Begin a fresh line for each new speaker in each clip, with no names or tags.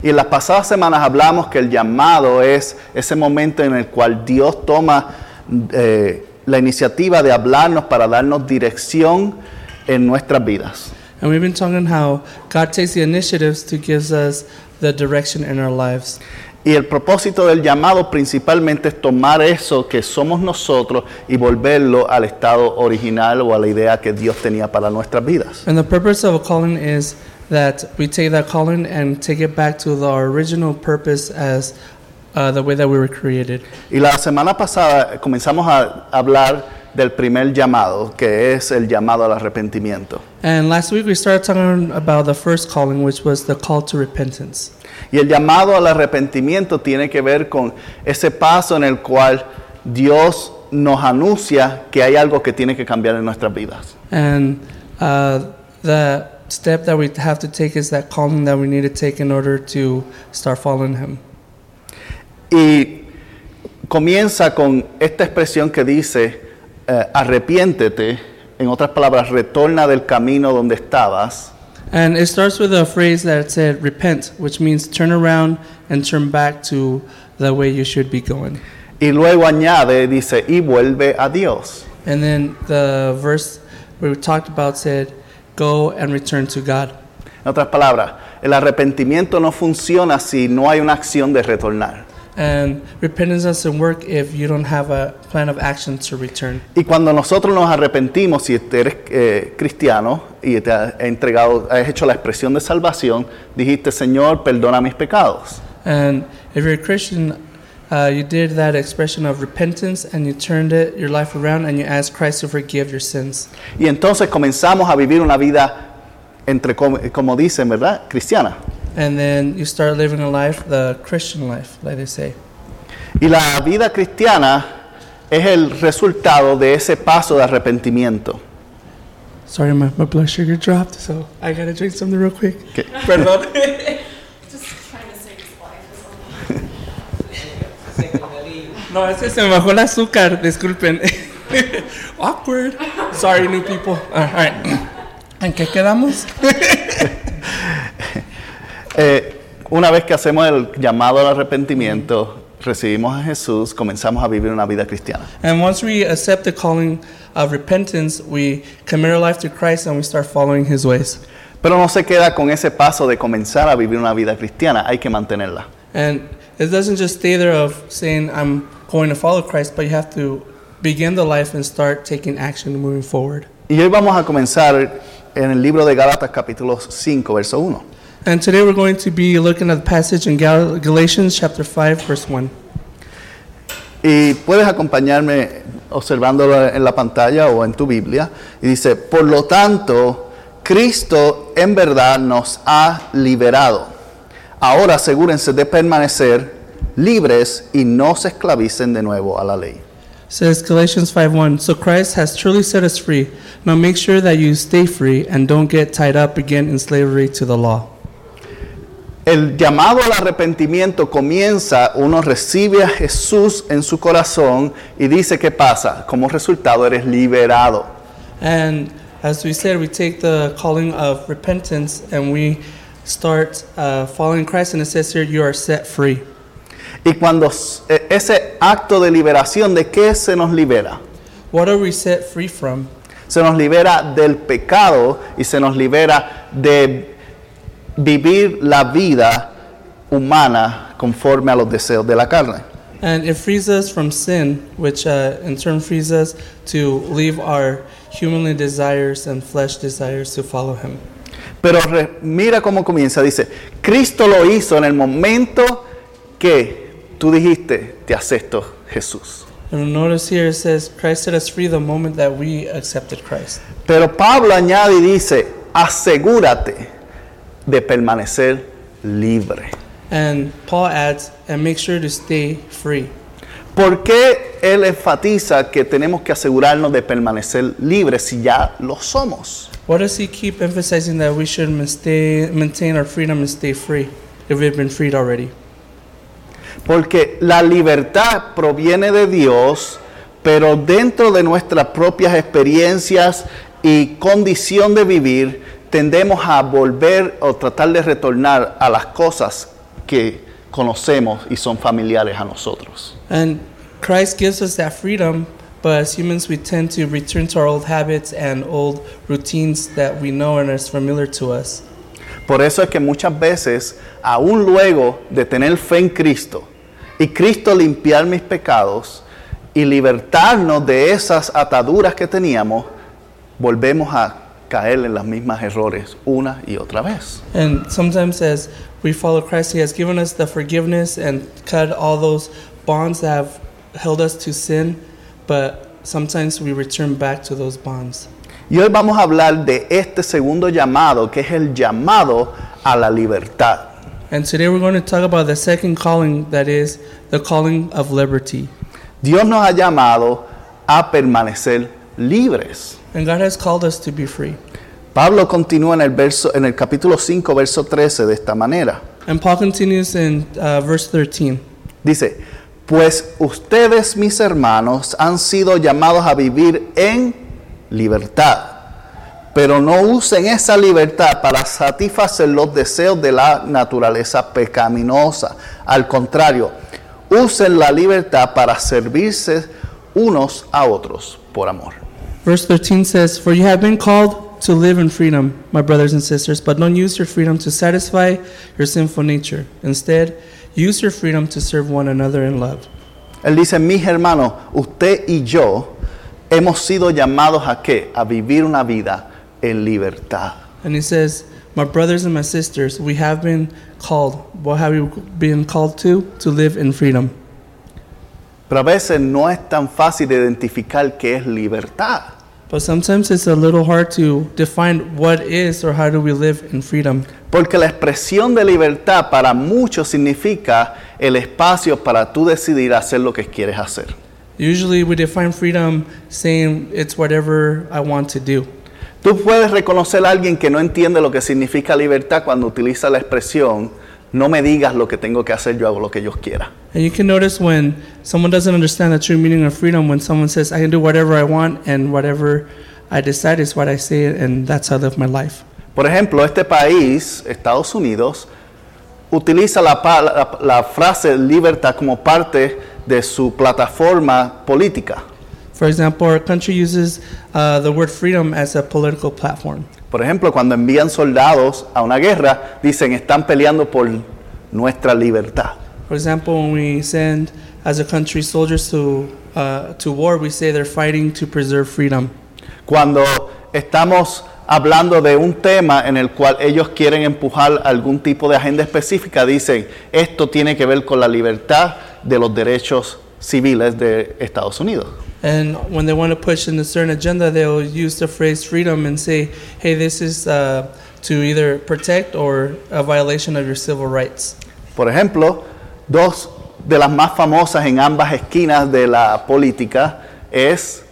Y en las pasadas semanas hablamos que el llamado es ese momento en el cual Dios toma eh, la iniciativa de hablarnos para darnos dirección en nuestras vidas.
And we've been talking how God takes the initiatives to give us the direction in our lives.
Y el propósito del llamado principalmente es tomar eso que somos nosotros y volverlo al estado original o a la idea que Dios tenía para nuestras vidas.
And the purpose of a calling is that we take that calling and take it back to the original purpose as uh, the way that we were created.
Y la semana pasada comenzamos a hablar del primer llamado, que es el llamado al arrepentimiento.
And last week we started talking about the first calling, which was the call to repentance.
Y el llamado al arrepentimiento tiene que ver con ese paso en el cual Dios nos anuncia que hay algo que tiene que cambiar en nuestras vidas.
And uh, the step that we have to take is that calling that we need to take in order to start following Him.
Y comienza con esta expresión que dice, eh, arrepiéntete, en otras palabras, retorna del camino donde estabas.
And it starts with a phrase that said repent, which means turn around and turn back to the way you should be going.
Y luego añade, dice, y vuelve a Dios.
And then the verse we talked about said, go and return to God.
En otras palabras, el arrepentimiento no funciona si no hay una acción de retornar.
And repentance doesn't work if you don't have a plan of action to return.
Y cuando nosotros nos arrepentimos, si eres eh, cristiano y te has entregado, has hecho la expresión de salvación, dijiste, Señor, perdona mis pecados.
And if you're a Christian, uh, you did that expression of repentance and you turned it, your life around and you asked Christ to forgive your sins.
Y entonces comenzamos a vivir una vida, entre como, como dicen, ¿verdad? Cristiana.
And then you start living a life, the Christian life, like they say.
Y la vida cristiana es el resultado de ese paso de arrepentimiento.
Sorry, my, my blood sugar dropped, so I gotta drink something real quick.
Que-
Perdón. No, es que se me bajó el azúcar, disculpen. Awkward. Sorry, new people. All right. ¿En qué quedamos?
Eh, una vez que hacemos el llamado al arrepentimiento, recibimos a Jesús, comenzamos a vivir una vida cristiana.
And once we accept the calling of repentance, we commit our life to Christ and we start following his ways.
Pero no se queda con ese paso de comenzar a vivir una vida cristiana, hay que mantenerla.
And it doesn't just stay there of saying, I'm going to follow Christ, but you have to begin the life and start taking action and moving forward.
Y hoy vamos a comenzar en el libro de Gálatas capítulo 5, verso 1.
And today we're going to be looking at the passage in Gal- Galatians chapter 5, verse 1.
Y puedes acompañarme observándolo en la pantalla o en tu Biblia. Y dice, por lo tanto, Cristo en verdad nos ha liberado. Ahora asegúrense de permanecer libres y no se esclavicen de nuevo a la ley.
says Galatians 5:1 So Christ has truly set us free. Now make sure that you stay free and don't get tied up again in slavery to the law.
El llamado al arrepentimiento comienza, uno recibe a Jesús en su corazón y dice, ¿qué pasa? Como resultado eres liberado.
And as we said, we take the calling of repentance and we start uh, following Christ, and it says here, you are set free.
Y cuando e- ese acto de liberación, ¿de qué se nos libera?
What are we set free from?
Se nos libera del pecado y se nos libera de vivir la vida humana conforme a los deseos de la carne.
And it frees us from sin, which uh, in turn frees us to leave our humanly desires and flesh desires to follow Him.
Pero re- mira cómo comienza, dice, Cristo lo hizo en el momento que tú dijiste, te acepto Jesús.
And notice here it says, Christ set us free the moment that we accepted Christ.
Pero Pablo añade y dice, asegúrate de permanecer libre.
And Paul adds, and make sure to stay free.
¿Por qué él enfatiza que tenemos que asegurarnos de permanecer libres si ya lo somos?
Why does he keep emphasizing that we should maintain our freedom and stay free if we've been freed already?
Porque la libertad proviene de Dios, pero dentro de nuestras propias experiencias y condición de vivir, tendemos a volver o tratar de retornar a las cosas que conocemos y son familiares a nosotros.
And Christ gives us that freedom, but as humans, we tend to return to our old habits and old routines that we know and is familiar to us.
Por eso es que muchas veces, aún luego de tener fe en Cristo y Cristo limpiar mis pecados y libertarnos de esas ataduras que teníamos, volvemos a caer en los mismos errores una y otra vez.
And sometimes, as we follow Christ, He has given us the forgiveness and cut all those bonds that have held us to sin, but sometimes we return back to those bonds.
Y hoy vamos a hablar de este segundo llamado, que es el llamado a la libertad.
And today we're going to talk about the second calling that is the calling of liberty.
Dios nos ha llamado a permanecer libres.
And God has called us to be free.
Pablo continúa en el, verso, en el capítulo 5, verso 13 de esta manera.
And Paul continues in uh, verse 13.
Dice, pues ustedes mis hermanos han sido llamados a vivir en libertad, pero no usen esa libertad para satisfacer los deseos de la naturaleza pecaminosa. Al contrario, usen la libertad para servirse unos a otros por amor.
Verse 13 says, For you have been called to live in freedom, my brothers and sisters, but don't use your freedom to satisfy your sinful nature. Instead, use your freedom to serve one another in love.
Él dice, mis hermanos, usted y yo hemos sido llamados a qué? A vivir una vida en libertad.
And he says, My brothers and my sisters, we have been called. What have we been called to? To live in freedom.
Pero a veces no es tan fácil de identificar qué es libertad.
But sometimes it's a little hard to define what is or how do we live in freedom.
Porque la expresión de libertad para muchos significa el espacio para tú decidir hacer lo que quieres hacer.
Usually we define freedom saying it's whatever I want to do.
Tú puedes reconocer a alguien que no entiende lo que significa libertad cuando utiliza la expresión no me digas lo que tengo que hacer, yo hago lo que yo quiera.
And you can notice when someone doesn't understand the true meaning of freedom when someone says I can do whatever I want and whatever I decide is what I say and that's how I live my life.
Por ejemplo, este país, Estados Unidos, utiliza la, la- la frase libertad como parte de su plataforma política.
For example, our country uses uh, the word freedom as a political platform.
Por ejemplo, cuando envían soldados a una guerra, dicen están peleando por nuestra libertad.
For example, when we send as a country soldiers to uh, to war, we say they're fighting to preserve freedom.
Cuando estamos hablando de un tema en el cual ellos quieren empujar algún tipo de agenda específica, dicen esto tiene que ver con la libertad de los derechos civiles de Estados Unidos.
And when they want to push in a certain agenda, they'll use the phrase freedom and say, "Hey, this is uh, to either protect or a violation of your civil rights."
Por ejemplo, dos de las más famosas en ambas esquinas de la política es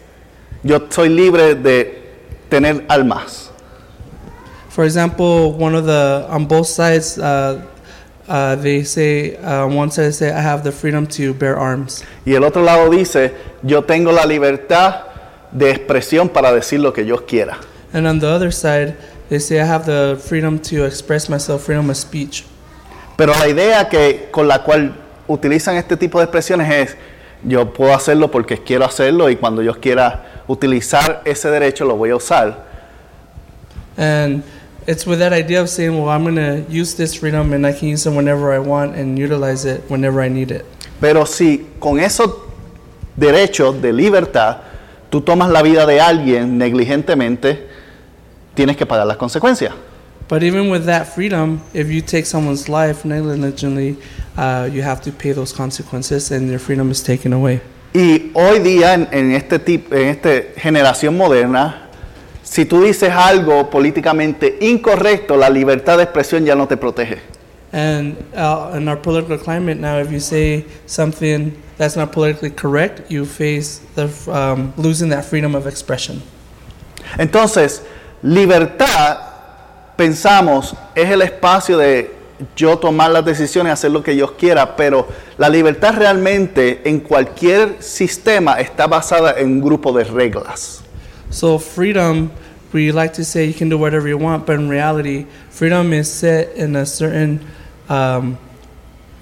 yo soy libre de tener armas.
For example, one of the on both sides, uh, uh, they say uh, on one side they say, "I have the freedom to bear arms,"
Y el otro lado dice, yo tengo la libertad de expresión para decir lo que yo quiera.
and on the other side, they say, "I have the freedom to express myself, freedom of speech."
Pero la idea que, con la cual utilizan este tipo de expresiones es, yo puedo hacerlo porque quiero hacerlo y cuando yo quiera utilizar ese derecho lo voy a usar.
And it's with that idea of saying, well, I'm going to use this freedom and I can use it whenever I want and utilize it whenever I need it.
Pero si con esos derechos de libertad tú tomas la vida de alguien negligentemente, tienes que pagar las consecuencias.
But even with that freedom, if you take someone's life negligently, uh, you have to pay those consequences and your freedom is taken away.
Y hoy día en, en este tipo, en esta generación moderna, si tú dices algo políticamente incorrecto, la libertad de expresión ya no te protege.
And uh, in our political climate now, if you say something that's not politically correct, you face the um, losing that freedom of expression.
Entonces, libertad, pensamos, es el espacio de yo tomar las decisiones, hacer lo que yo quiera, pero la libertad realmente en cualquier sistema está basada en un grupo de reglas.
So freedom, we like to say you can do whatever you want, but in reality, freedom is set in a certain um,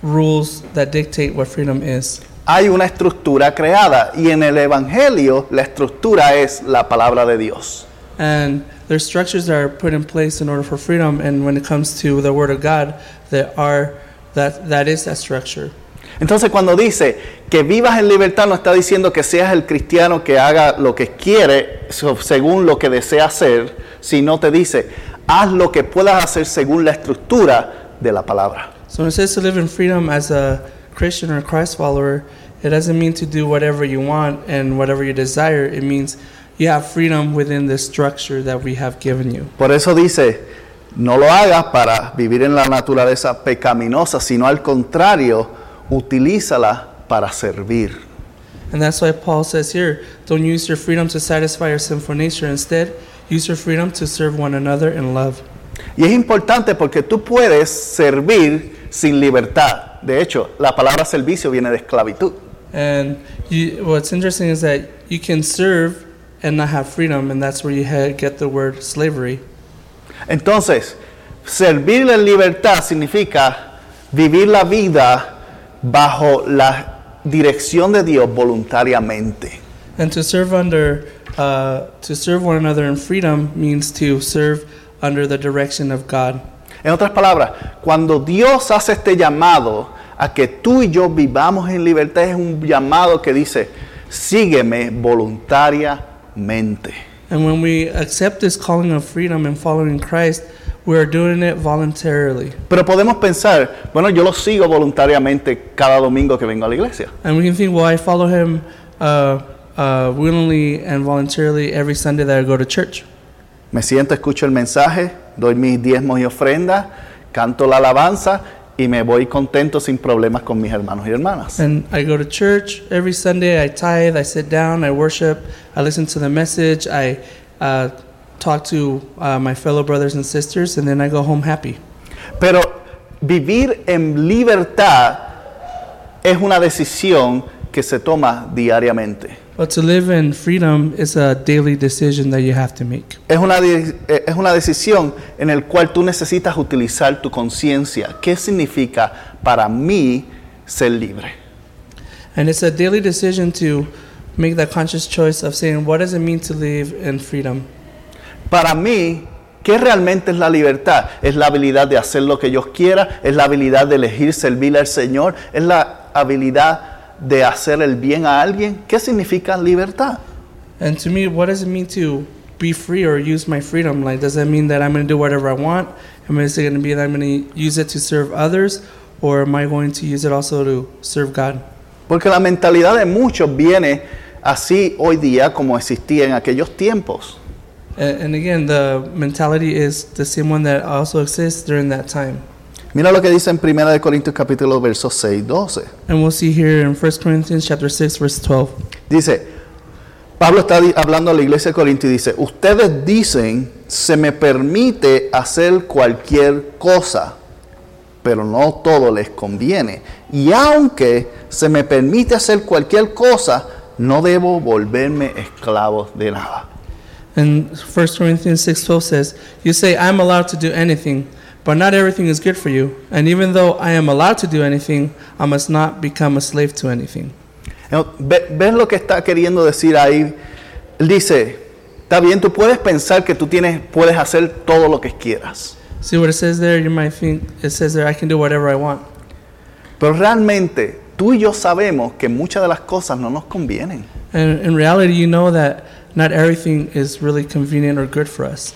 rules that dictate what freedom is.
Hay una estructura creada y en el Evangelio la estructura es la palabra de Dios.
And there's structures that are put in place in order for freedom, and when it comes to the Word of God, that are that that is that structure.
Entonces cuando dice que vivas en libertad no está diciendo que seas el cristiano que haga lo que quiere según lo que desea hacer, sino te dice, haz lo que puedas hacer según la estructura de la palabra.
So when it says to live in freedom as a Christian or Christ follower, it doesn't mean to do whatever you want and whatever you desire. It means you have freedom within the structure that we have given you.
Por eso dice, no lo hagas para vivir en la naturaleza pecaminosa, sino al contrario, utilízala para servir.
And that's why Paul says here, don't use your freedom to satisfy your sinful nature. Instead, use your freedom to serve one another in love.
Y es importante porque tú puedes servir sin libertad. De hecho, la palabra servicio viene de esclavitud.
And you, what's interesting is that you can serve and not have freedom, and that's where you get the word slavery.
Entonces, servir en libertad significa vivir la vida bajo la dirección de Dios voluntariamente.
And to serve under, uh, to serve one another in freedom means to serve under the direction of God.
En otras palabras, cuando Dios hace este llamado a que tú y yo vivamos en libertad, es un llamado que dice, sígueme voluntariamente.
And when we accept this calling of freedom and following Christ, we are doing it voluntarily.
Pero podemos pensar, bueno, yo lo sigo voluntariamente cada domingo que vengo a la iglesia.
And we can think, well, I follow him uh, uh, willingly and voluntarily every Sunday that I go to church.
Me siento, escucho el mensaje, doy mis diezmos y ofrendas, canto la alabanza y me voy contento sin problemas con mis hermanos y hermanas.
And I go to church every Sunday. I tithe. I sit down. I worship. I listen to the message. I uh, talk to uh, my fellow brothers and sisters, and then I go home happy.
Pero vivir en libertad es una decisión que se toma diariamente.
But to live in freedom is a daily decision that you have to make.
Es una, de- eh, es una decisión en la cual tú necesitas utilizar tu conciencia. ¿Qué significa para mí ser libre?
And it's a daily decision to make that conscious choice of saying, what does it mean to live in freedom?
Para mí, ¿qué realmente es la libertad? Es la habilidad de hacer lo que yo quiera, es la habilidad de elegir servir al Señor, es la habilidad de hacer el bien a alguien. ¿Qué significa libertad?
And to me, what does it mean to be free or use my freedom? Like, does that mean that I'm going to do whatever I want? Am I going to be that I'm going to use it to serve others? Or am I going to use it also to serve God?
Porque la mentalidad de muchos viene así hoy día como existía en aquellos tiempos.
And, and again, the mentality is the same one that also exists during that time.
Mira lo que dice en 1 de Corintios capítulo verso 6, 12.
And we'll see here in 1 Corinthians chapter 6, verse 12.
Dice, Pablo está hablando a la iglesia de Corinto y dice, ustedes dicen, se me permite hacer cualquier cosa, pero no todo les conviene. Y aunque se me permite hacer cualquier cosa, no debo volverme esclavo de nada.
And 1 Corinthians 6:12 says, "You say I'm allowed to do anything, but not everything is good for you. And even though I am allowed to do anything, I must not become a slave to anything."
¿Ves lo que está queriendo decir ahí? Él dice, está bien, tú puedes pensar que tú tienes, puedes hacer todo lo que quieras.
See what it says there? You might think it says there I can do whatever I want.
Pero realmente tú y yo sabemos que muchas de las cosas no nos convienen.
And in reality, you know that not everything is really convenient or good for us.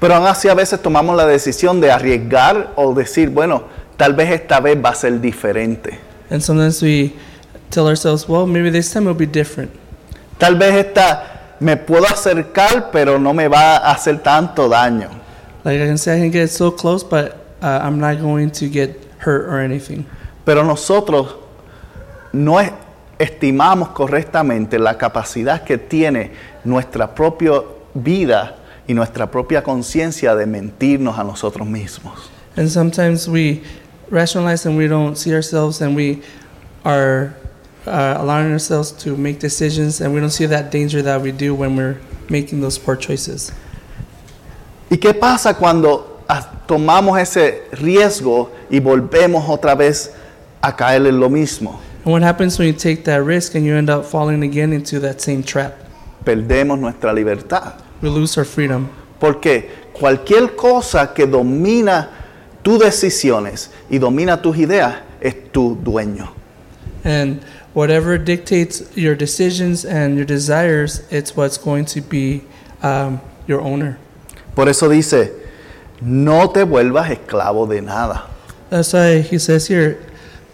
Pero aún así a veces tomamos la decisión de arriesgar o decir, bueno, tal vez esta vez va a ser diferente.
And sometimes we tell ourselves, "Well, maybe this time will be different."
Tal vez esta me puedo acercar, pero no me va a hacer tanto daño.
Like I can say I can get so close, but uh, I'm not going to get hurt or anything.
Pero nosotros no es- estimamos correctamente la capacidad que tiene nuestra propia vida y nuestra propia conciencia de mentirnos a nosotros mismos.
And sometimes we rationalize and we don't see ourselves and we are uh, allowing ourselves to make decisions and we don't see that danger that we do when we're making those poor choices.
¿Y qué pasa cuando ah, tomamos ese riesgo y volvemos otra vez a caer en lo mismo?
And what happens when you take that risk and you end up falling again into that same trap?
Perdemos nuestra libertad.
We lose our freedom.
Porque cualquier cosa que domina tus decisiones y domina tus ideas es tu dueño.
And whatever dictates your decisions and your desires, it's what's going to be um, your owner.
Por eso dice, no te vuelvas esclavo de nada.
That's why he says here,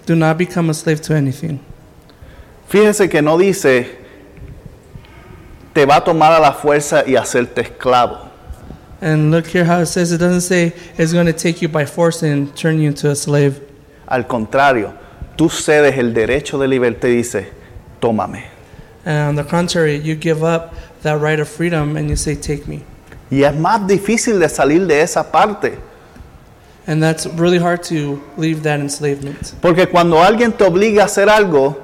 do not become a slave to anything.
Fíjese que no dice, te va a tomar a la fuerza y hacerte esclavo.
And look here how it says it doesn't say it's going to take you by force and turn you into a slave.
Al contrario, tú cedes el derecho de libertad y dices, tómame.
And on the contrary, you give up that right of freedom and you say, Take me.
Y es más difícil de salir de esa parte.
And that's really hard to leave that enslavement.
Porque cuando alguien te obliga a hacer algo,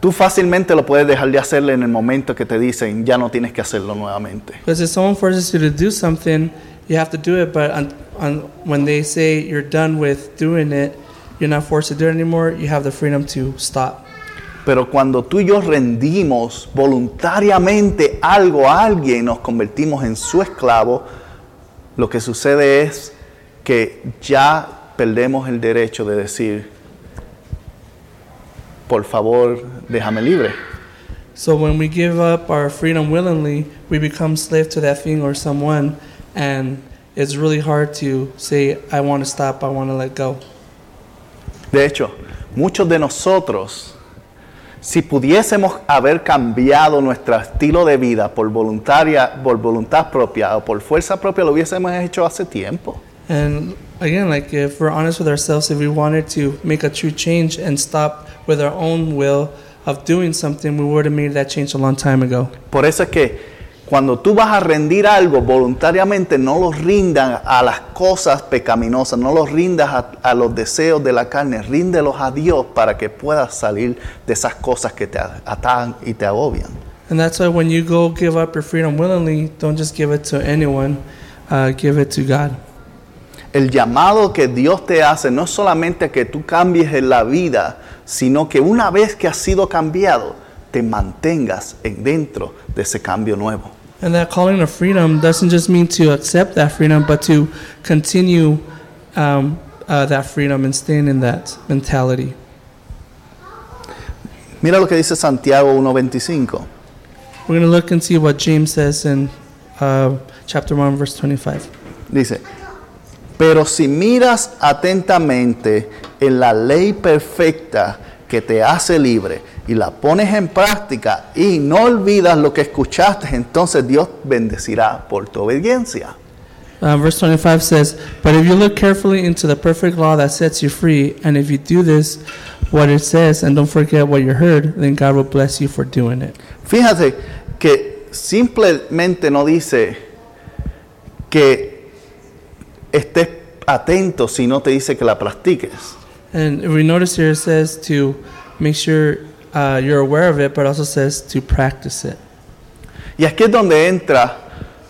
tú fácilmente lo puedes dejar de hacerle en el momento que te dicen, ya no tienes que hacerlo nuevamente.
Because if someone forces you to do something, you have to do it. But on, on, when they say you're done with doing it, you're not forced to do it anymore, you have the freedom to stop.
Pero cuando tú y yo rendimos voluntariamente algo a alguien, nos convertimos en su esclavo, lo que sucede es que ya perdemos el derecho de decir, por favor, déjame libre.
So when we give up our freedom willingly, we become slave to that thing or someone, and it's really hard to say, I want to stop, I want to let go.
De hecho, muchos de nosotros, si pudiésemos haber cambiado nuestro estilo de vida por voluntaria, por voluntad propia o por fuerza propia, lo hubiésemos hecho hace tiempo.
And again, like if we're honest with ourselves, if we wanted to make a true change and stop with our own will of doing something, we would have made that change a long time ago.
Por eso es que cuando tú vas a rendir algo voluntariamente, no lo rindas a las cosas pecaminosas, no los rindas a, a los deseos de la carne, ríndelos a Dios para que puedas salir de esas cosas que te atan y te agobian.
And that's why when you go give up your freedom willingly, don't just give it to anyone, uh, give it to God.
El llamado que Dios te hace no es solamente que tú cambies en la vida, sino que una vez que has sido cambiado, te mantengas en dentro de ese cambio nuevo.
And that calling of freedom doesn't just mean to accept that freedom, but to continue um, uh, that freedom and staying in that mentality.
Mira lo que dice Santiago 1.25.
We're going to look and see what James says in uh, chapter 1, verse 25.
Dice, pero si miras atentamente en la ley perfecta que te hace libre y la pones en práctica y no olvidas lo que escuchaste, entonces Dios bendecirá por tu obediencia.
Uh, verse 25 says, But if you look carefully into the perfect law that sets you free, and if you do this, what it says, and don't forget what you heard, then God will bless you for doing it.
Fíjate que simplemente no dice que estés atento, sino te dice que la practiques.
And we notice here, it says to make sure uh, you're aware of it, but also says to practice it.
Y aquí es donde entra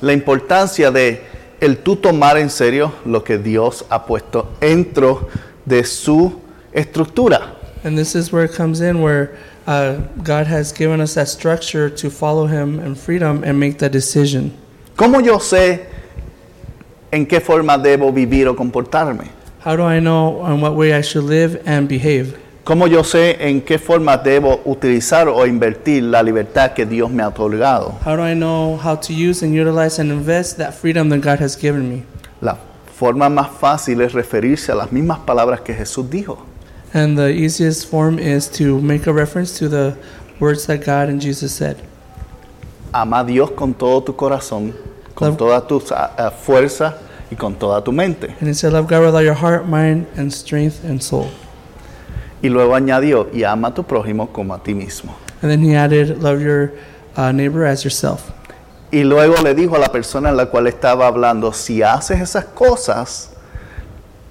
la importancia de el tú tomar en serio lo que Dios ha puesto dentro de su estructura.
And this is where it comes in, where uh, God has given us that structure to follow Him in freedom and make that decision.
¿Cómo yo sé en qué forma debo vivir o comportarme?
How do I know in what way I should live and behave?
¿Cómo yo sé en qué forma debo utilizar o invertir la libertad que Dios me ha otorgado?
How do I know how to use and utilize and invest that freedom that God has given me?
La forma más fácil es referirse a las mismas palabras que Jesús dijo.
And the easiest form is to make a reference to the words that God and Jesus said.
Ama a Dios con todo tu corazón, con
Love-
toda tu ah, ah, fuerza y con toda tu mente.
And he said, Love God with all your heart, mind, and strength and soul.
Y luego añadió, y ama a tu prójimo como a ti mismo.
And then he added, Love your uh, neighbor as yourself.
Y luego le dijo a la persona en la cual estaba hablando, si haces esas cosas,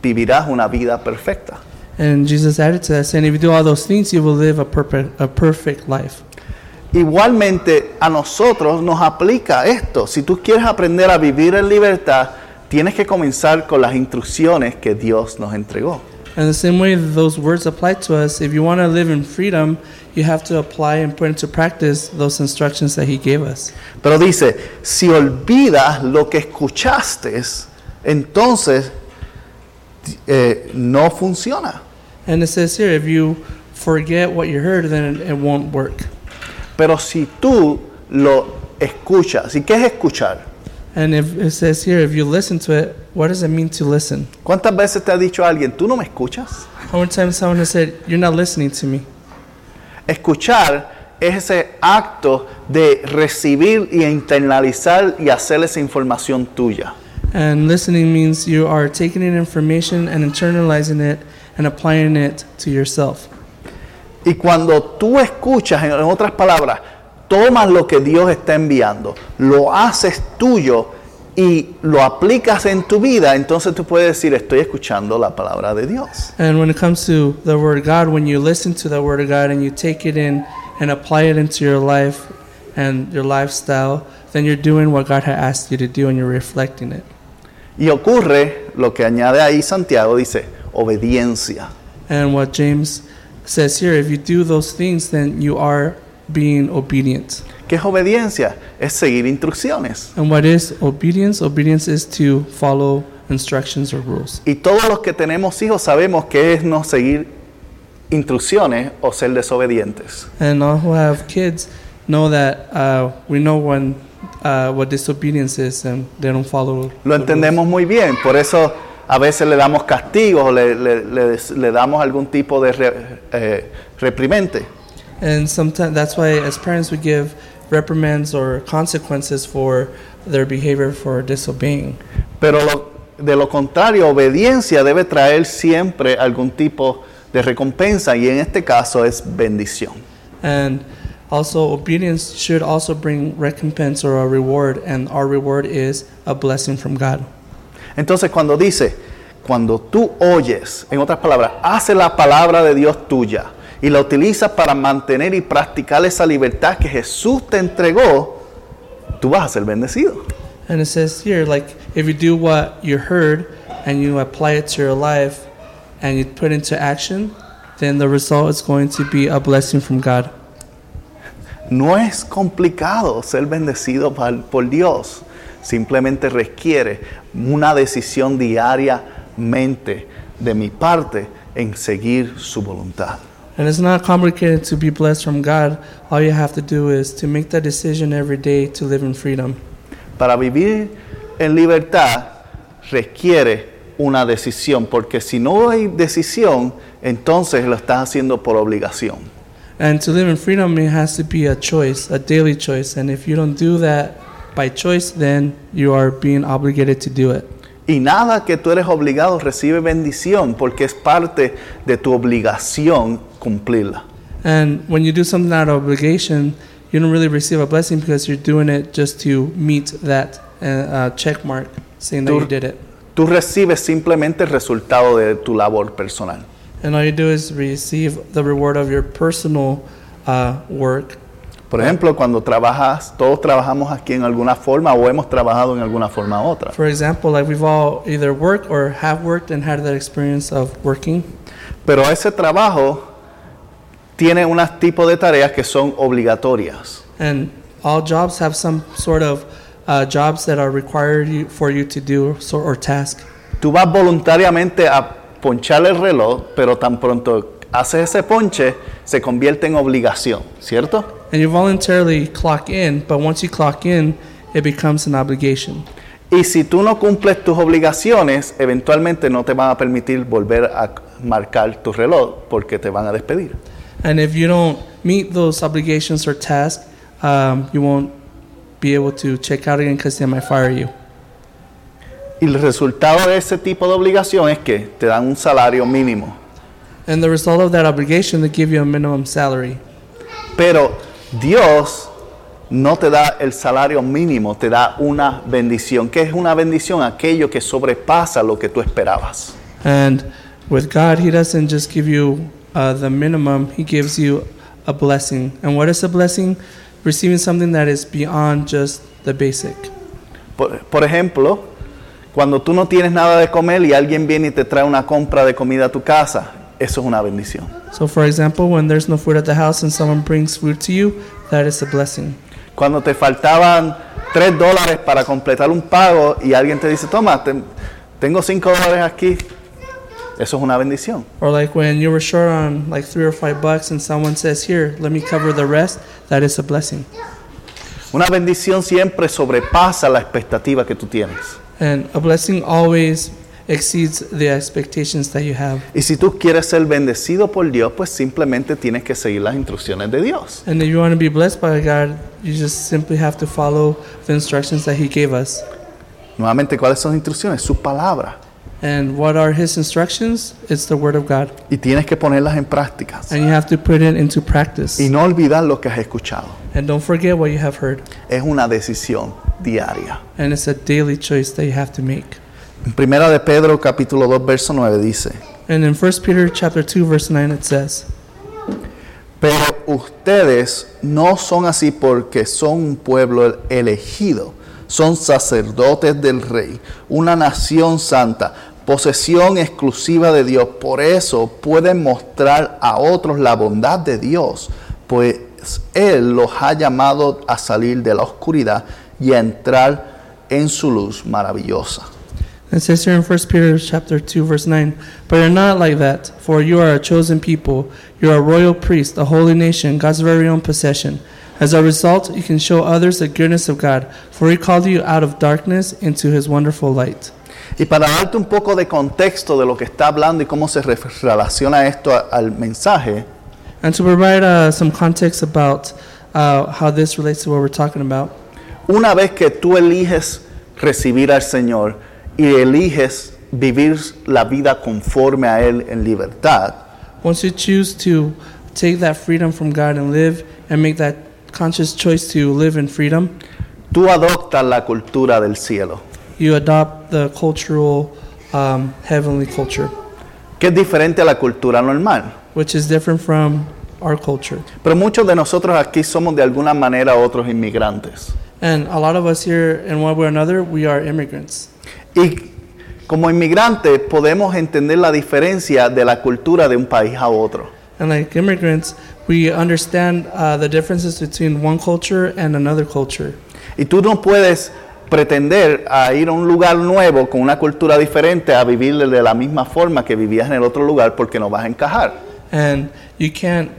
vivirás una vida perfecta.
And Jesus added to that, saying, If you do all those things, you will live a perfect, a perfect life.
Igualmente a nosotros nos aplica esto. Si tú quieres aprender a vivir en libertad, tienes que comenzar con las instrucciones que Dios nos entregó.
And the same way those words apply to us, if you want to live in freedom, you have to apply and put into practice those instructions that he gave us.
Pero dice, si olvidas lo que escuchaste, entonces eh, no funciona.
And it says here, if you forget what you heard, then it, it won't work.
Pero si tú lo escuchas, ¿y qué es escuchar?
And if it says here, if you listen to it, what does it mean to listen?
¿Cuántas veces te ha dicho alguien, tú no me escuchas?
How many times someone has said, You're not listening to me?
Escuchar es ese acto de recibir y internalizar y hacer esa información tuya.
And listening means you are taking in information and internalizing it and applying it to yourself.
Y cuando tú escuchas, en otras palabras, tomas lo que Dios está enviando, lo haces tuyo y lo aplicas en tu vida, entonces tú puedes decir, estoy escuchando la palabra de Dios.
And when it comes to the Word of God, when you listen to the Word of God and you take it in and apply it into your life and your lifestyle, then you're doing what God had asked you to do and you're reflecting it.
Y ocurre lo que añade ahí Santiago, dice, obediencia.
And what James says here, if you do those things, then you are being obedient.
¿Qué es obediencia? Es seguir instrucciones.
And what is obedience? Obedience is to follow instructions or rules.
Y todos los que tenemos hijos sabemos que es no seguir instrucciones o ser desobedientes.
And all who have kids know that uh, we know when uh, what disobedience is and they don't follow.
Lo entendemos muy bien, por eso a veces le damos castigos o le, le- le- le damos algún tipo de re- eh, reprimente.
And sometimes that's why, as parents, we give reprimands or consequences for their behavior for disobeying.
Pero lo- de lo contrario, obediencia debe traer siempre algún tipo de recompensa y en este caso es bendición.
And also, obedience should also bring recompense or a reward, and our reward is a blessing from God.
Entonces cuando dice, cuando tú oyes, en otras palabras, hace la palabra de Dios tuya y la utilizas para mantener y practicar esa libertad que Jesús te entregó, tú vas a ser bendecido.
And it says here, like, if you do what you heard and you apply it to your life and you put into action, then the result is going to be a blessing from God.
No es complicado ser bendecido por Dios. Simplemente requiere una decisión diariamente de mi parte en seguir su voluntad.
And it's not complicated to be blessed from God. All you have to do is to make that decision every day to live in freedom.
Para vivir en libertad requiere una decisión, porque si no hay decisión, entonces lo estás haciendo por obligación.
And to live in freedom, it has to be a choice, a daily choice. And if you don't do that by choice, then you are being obligated to do it.
Y nada que tú eres obligado recibe bendición, porque es parte de tu obligación cumplirla.
And when you do something out of obligation, you don't really receive a blessing because you're doing it just to meet that uh, uh, check mark saying that you did it.
Tú recibes simplemente el resultado de tu labor personal.
And all you do is receive the reward of your personal uh, work.
Por ejemplo, cuando trabajas, todos trabajamos aquí en alguna forma o hemos trabajado en alguna forma u otra.
For example, like we've all either worked or have worked and had that experience of working.
Pero ese trabajo tiene unos tipos de tareas que son obligatorias.
And all jobs have some sort of uh, jobs that are required you, for you to do so, or task.
Tú vas voluntariamente a ponchar el reloj, pero tan pronto haces ese ponche, se convierte en obligación, ¿cierto?
And you voluntarily clock in, but once you clock in, it becomes an obligation.
Y si tú no cumples tus obligaciones, eventualmente no te van a permitir volver a marcar tu reloj porque te van a despedir.
And if you don't meet those obligations or tasks, um, you won't be able to check out again because they might fire you.
Y el resultado de ese tipo de obligación es que te dan un salario mínimo.
And the result of that obligation, they give you a minimum salary.
Pero Dios no te da el salario mínimo, te da una bendición. ¿Qué es una bendición? Aquello que sobrepasa lo que tú esperabas.
And with God, He doesn't just give you uh, the minimum, He gives you a blessing. And what is a blessing? Receiving something that is beyond just the basic.
Por, por ejemplo, cuando tú no tienes nada de comer y alguien viene y te trae una compra de comida a tu casa, eso es una bendición.
So, for example, when there's no food at the house and someone brings food to you, that is a blessing.
Cuando te faltaban tres dólares para completar un pago y alguien te dice, toma, te- tengo cinco dólares aquí, eso es una bendición.
Or like when you were short on like three or five bucks and someone says, Here, let me cover the rest, that is a blessing.
Una bendición siempre sobrepasa la expectativa que tú tienes.
And a blessing always exceeds the expectations that you have.
Y si tú quieres ser bendecido por Dios, pues simplemente tienes que seguir las instrucciones de Dios.
And if you want to be blessed by God, you just simply have to follow the instructions that He gave us.
Nuevamente, ¿cuáles son las instrucciones? Su palabra.
And what are His instructions? It's the Word of God.
Y tienes que ponerlas en prácticas.
And you have to put it into practice.
Y no olvidar lo que has escuchado.
And don't forget what you have heard.
Es una decisión diaria.
And it's a daily choice that you have to make.
En Primera de Pedro, capítulo 2, verso 9 dice,
And in 1 Peter chapter 2 verse 9 it says,
Pero ustedes no son así porque son un pueblo elegido, son sacerdotes del rey, una nación santa, posesión exclusiva de Dios. Por eso pueden mostrar a otros la bondad de Dios, pues Él los ha llamado a salir de la oscuridad y a entrar en su luz maravillosa.
It says here in 1 Peter chapter 2 verse 9, But you're not like that, for you are a chosen people, you are a royal priest, a holy nation, God's very own possession. As a result, you can show others the goodness of God, for he called you out of darkness into his wonderful light.
Y para darte un poco de contexto de lo que está hablando y cómo se re- relaciona esto al mensaje,
And to provide uh, some context about uh, how this relates to what we're talking about,
una vez que tú eliges recibir al Señor y eliges vivir la vida conforme a Él en libertad,
once you choose to take that freedom from God and live and make that conscious choice to live in freedom,
tú adoptas la cultura del cielo,
you adopt the cultural, um, heavenly culture.
que es diferente a la cultura normal.
which is different from our culture.
Pero muchos de nosotros aquí somos de alguna manera otros inmigrantes.
And a lot of us here, in one way or another, we are immigrants.
Y como inmigrantes podemos entender la diferencia de la cultura de un país a otro.
And like immigrants, we understand uh, the differences between one culture and another culture.
Y tú no puedes pretender a ir a un lugar nuevo con una cultura diferente a vivir de la misma forma que vivías en el otro lugar porque no vas a encajar.
And you can't,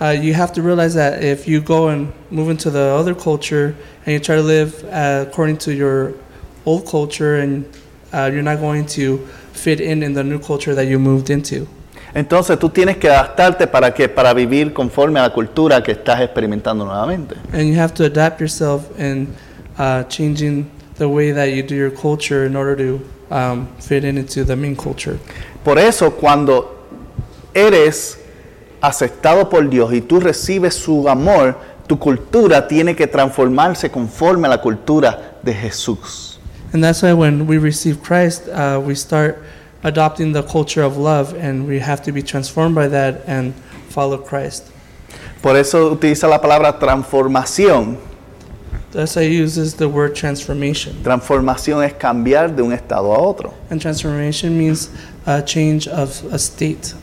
uh, you have to realize that if you go and move into the other culture and you try to live uh, according to your old culture, and uh, you're not going to fit in in the new culture that you moved into.
Entonces tú tienes que adaptarte para que para vivir conforme a la cultura que estás experimentando nuevamente.
And you have to adapt yourself in uh, changing the way that you do your culture in order to um, fit in into the main culture.
Por eso cuando eres aceptado por Dios y tú recibes su amor, tu cultura tiene que transformarse conforme a la cultura de Jesús.
And that's why when we receive Christ, uh, we start adopting the culture of love, and we have to be transformed by that and follow Christ.
Por eso utiliza la palabra transformación.
That's why he uses the word transformation.
Transformación es cambiar de un estado a otro.
And transformation means a change of a state.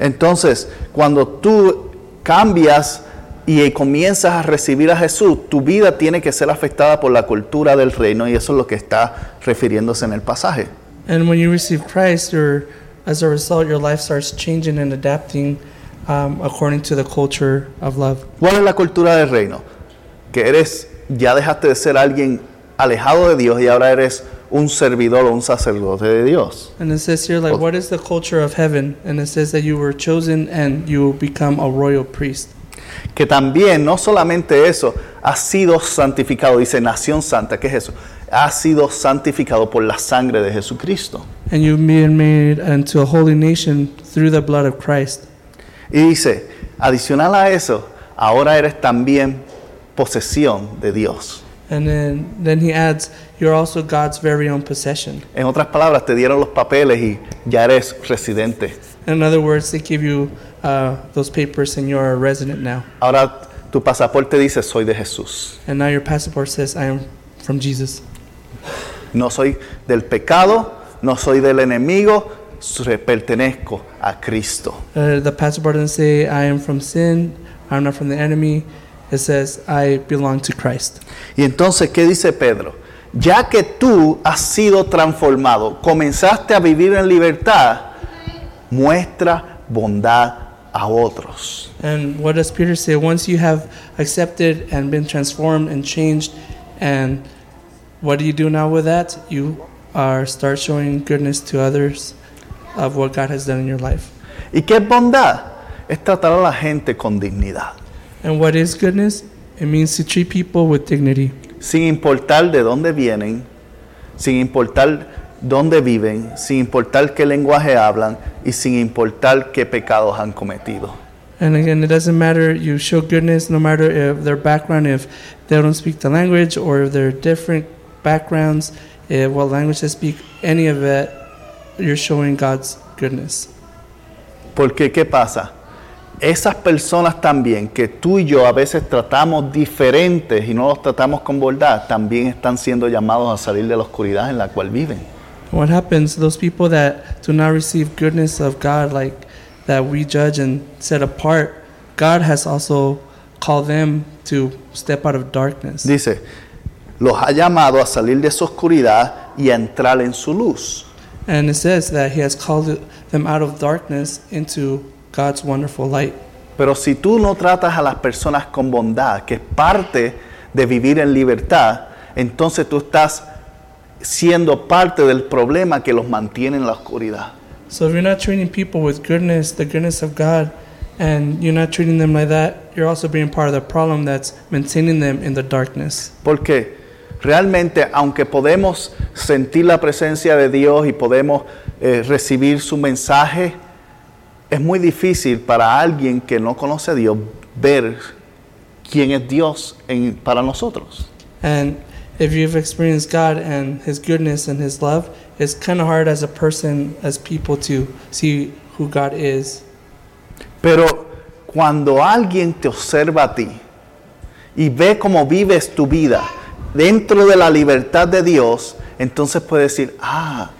Entonces, cuando tú cambias y comienzas a recibir a Jesús, tu vida tiene que ser afectada por la cultura del reino y eso es lo que está refiriéndose en el pasaje.
And when you receive Christ, your, as a result, your life starts changing and adapting um, according to the culture of love.
¿Cuál es la cultura del reino? Que eres, ya dejaste de ser alguien alejado de Dios y ahora eres un servidor o un sacerdote de Dios.
And it says here, like, what is the culture of heaven? And it says that you were chosen and you will become a royal priest.
Que también, no solamente eso, ha sido santificado, dice nación santa. ¿Qué es eso? has sido santificado por la sangre de Jesucristo.
and you've been made into a holy nation through the blood of Christ.
Y dice, adicional a eso, ahora eres también posesión de Dios.
And then, then he adds, You're also God's very own possession.
En otras palabras, te dieron los papeles y ya eres residente.
In other words, they give you uh, those papers and you're a resident now.
Ahora tu pasaporte dice, soy de Jesús.
And now your passport says, I am from Jesus.
No soy del pecado, no soy del enemigo, pertenezco a Cristo.
Uh, the passport doesn't say, I am from sin, I'm not from the enemy. It says, I belong to Christ.
Y entonces, ¿qué dice Pedro? Ya que tú has sido transformado, comenzaste a vivir en libertad, muestra bondad a otros.
And what does Peter say? Once you have accepted and been transformed and changed, and what do you do now with that? You are start showing goodness to others of what God has done in your life.
¿Y qué es bondad? Es tratar a la gente con dignidad,
And what is goodness? It means to treat people with dignity,
sin importar de dónde vienen, sin importar dónde viven, sin importar qué lenguaje hablan y sin importar qué pecados han cometido.
And again, it doesn't matter. You show goodness no matter if their background, if they don't speak the language, or if they're different backgrounds, eh, what language they speak, any of it, you're showing God's goodness.
Porque, ¿qué pasa? Esas personas también que tú y yo a veces tratamos diferentes y no los tratamos con bondad, también están siendo llamados a salir de la oscuridad en la cual viven.
What happens? Those people that do not receive goodness of God, like that we judge and set apart, God has also called them to step out of darkness.
Dice, los ha llamado a salir de su oscuridad y a entrar en su luz.
And it says that He has called them out of darkness into God's wonderful light.
Pero si tú no tratas a las personas con bondad, que es parte de vivir en libertad, entonces tú estás siendo parte del problema que los mantiene en la oscuridad.
So if you're not treating people with goodness, the goodness of God, and you're not treating them like that, you're also being part of the problem that's maintaining them in the darkness.
Porque realmente, aunque podemos sentir la presencia de Dios y podemos eh, recibir su mensaje, es muy difícil para alguien que no conoce a Dios ver quién es Dios en- para nosotros.
And if you've experienced God and His goodness and His love, it's kind of hard as a person, as people, to see who God is.
Pero cuando alguien te observa a ti y ve cómo vives tu vida dentro de la libertad de Dios, entonces puede decir, ah,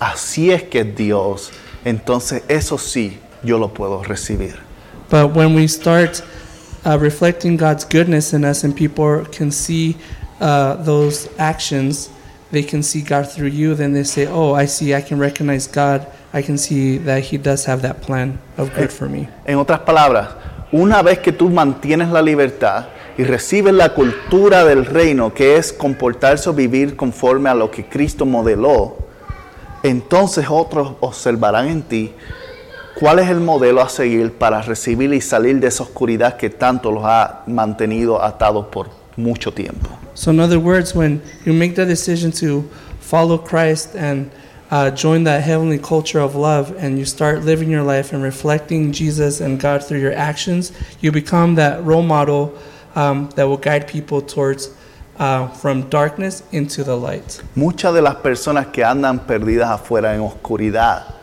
así es que es Dios. Entonces eso sí, yo lo puedo recibir.
But when we start uh, reflecting God's goodness in us and people can see uh, those actions, they can see God through you, then they say, Oh, I see, I can recognize God. I can see that He does have that plan of good for me.
En otras palabras, una vez que tú mantienes la libertad y recibes la cultura del reino, que es comportarse o vivir conforme a lo que Cristo modeló, entonces otros observarán en ti cuál es el modelo a seguir para recibir y salir de esa oscuridad que tanto los ha mantenido atados por mucho tiempo.
So, in other words, when you make the decision to follow Christ and uh, join that heavenly culture of love, and you start living your life and reflecting Jesus and God through your actions, you become that role model um, that will guide people towards uh, from darkness into the light.
Muchas de las personas que andan perdidas afuera en oscuridad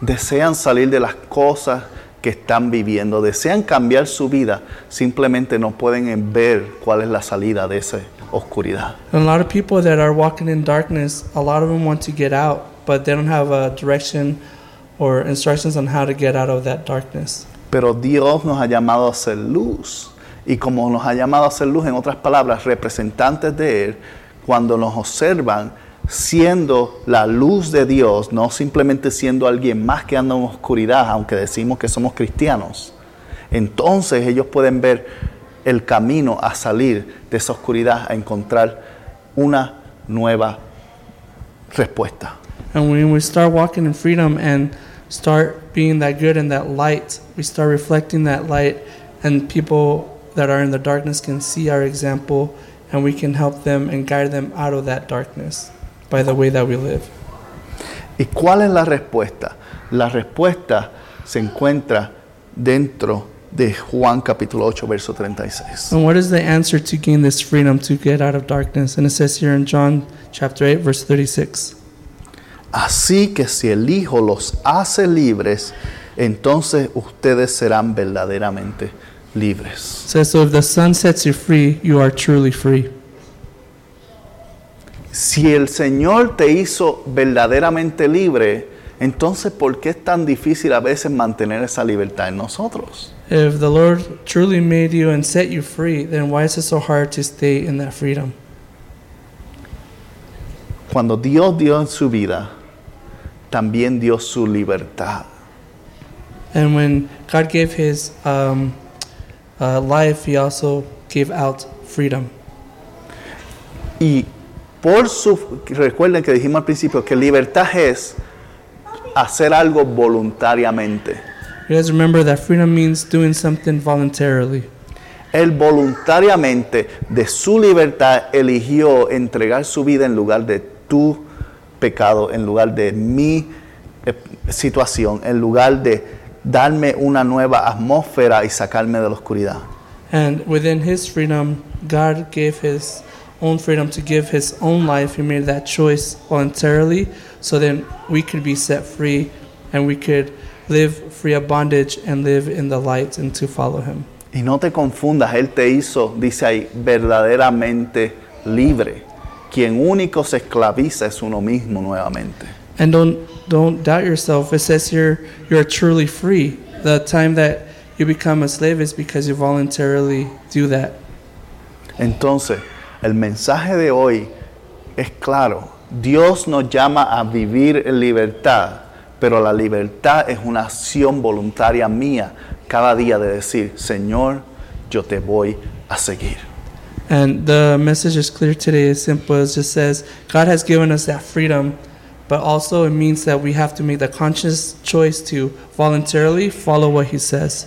desean salir de las cosas que están viviendo, desean cambiar su vida, simplemente no pueden ver cuál es la salida de esa oscuridad.
And a lot of people that are walking in darkness, a lot of them want to get out, but they don't have a direction or instructions on how to get out of that darkness.
Pero Dios nos ha llamado a ser luz. Y como nos ha llamado a ser luz, en otras palabras, representantes de Él, cuando nos observan siendo la luz de Dios, no simplemente siendo alguien más que anda en oscuridad, aunque decimos que somos cristianos, entonces ellos pueden ver el camino a salir de esa oscuridad, a encontrar una nueva respuesta.
And when we start walking in freedom and start being that good and that light, we start reflecting that light, and people that are in the darkness can see our example and we can help them and guide them out of that darkness by the way that we live.
¿Y cuál es la respuesta? La respuesta se encuentra dentro de Juan capítulo 8, verso 36.
And what is the answer to gain this freedom to get out of darkness? And it says here in John chapter 8, verse 36.
Así que si el Hijo los hace libres, entonces ustedes serán verdaderamente libres.
It says, So if the Son sets you free, you are truly free.
Si el Señor te hizo verdaderamente libre, entonces ¿por qué es tan difícil a veces mantener esa libertad en nosotros?
If the Lord truly made you and set you free, then why is it so hard to stay in that freedom?
Cuando Dios dio en su vida, también dio su libertad.
And when God gave his um, uh, life, he also gave out freedom.
Y por su, recuerden que dijimos al principio que libertad es hacer algo voluntariamente.
You guys remember that freedom means doing something voluntarily.
Él voluntariamente de su libertad eligió entregar su vida en lugar de tu pecado, en lugar de mi eh, situación, en lugar de darme una nueva atmósfera y sacarme de la oscuridad.
And within his freedom, God gave his own freedom to give his own life. He made that choice voluntarily so then we could be set free and we could live free of bondage and live in the light and to follow him.
Y no te confundas, Él te hizo, dice ahí, verdaderamente libre. Quien único se esclaviza es uno mismo nuevamente.
And don't don't doubt yourself. It says here you're truly free. The time that you become a slave is because you voluntarily do that.
Entonces, el mensaje de hoy es claro. Dios nos llama a vivir en libertad, pero la libertad es una acción voluntaria mía cada día de decir, Señor, yo te voy a seguir.
And the message is clear today. It's simple. It just says God has given us that freedom, but also it means that we have to make the conscious choice to voluntarily follow what He says.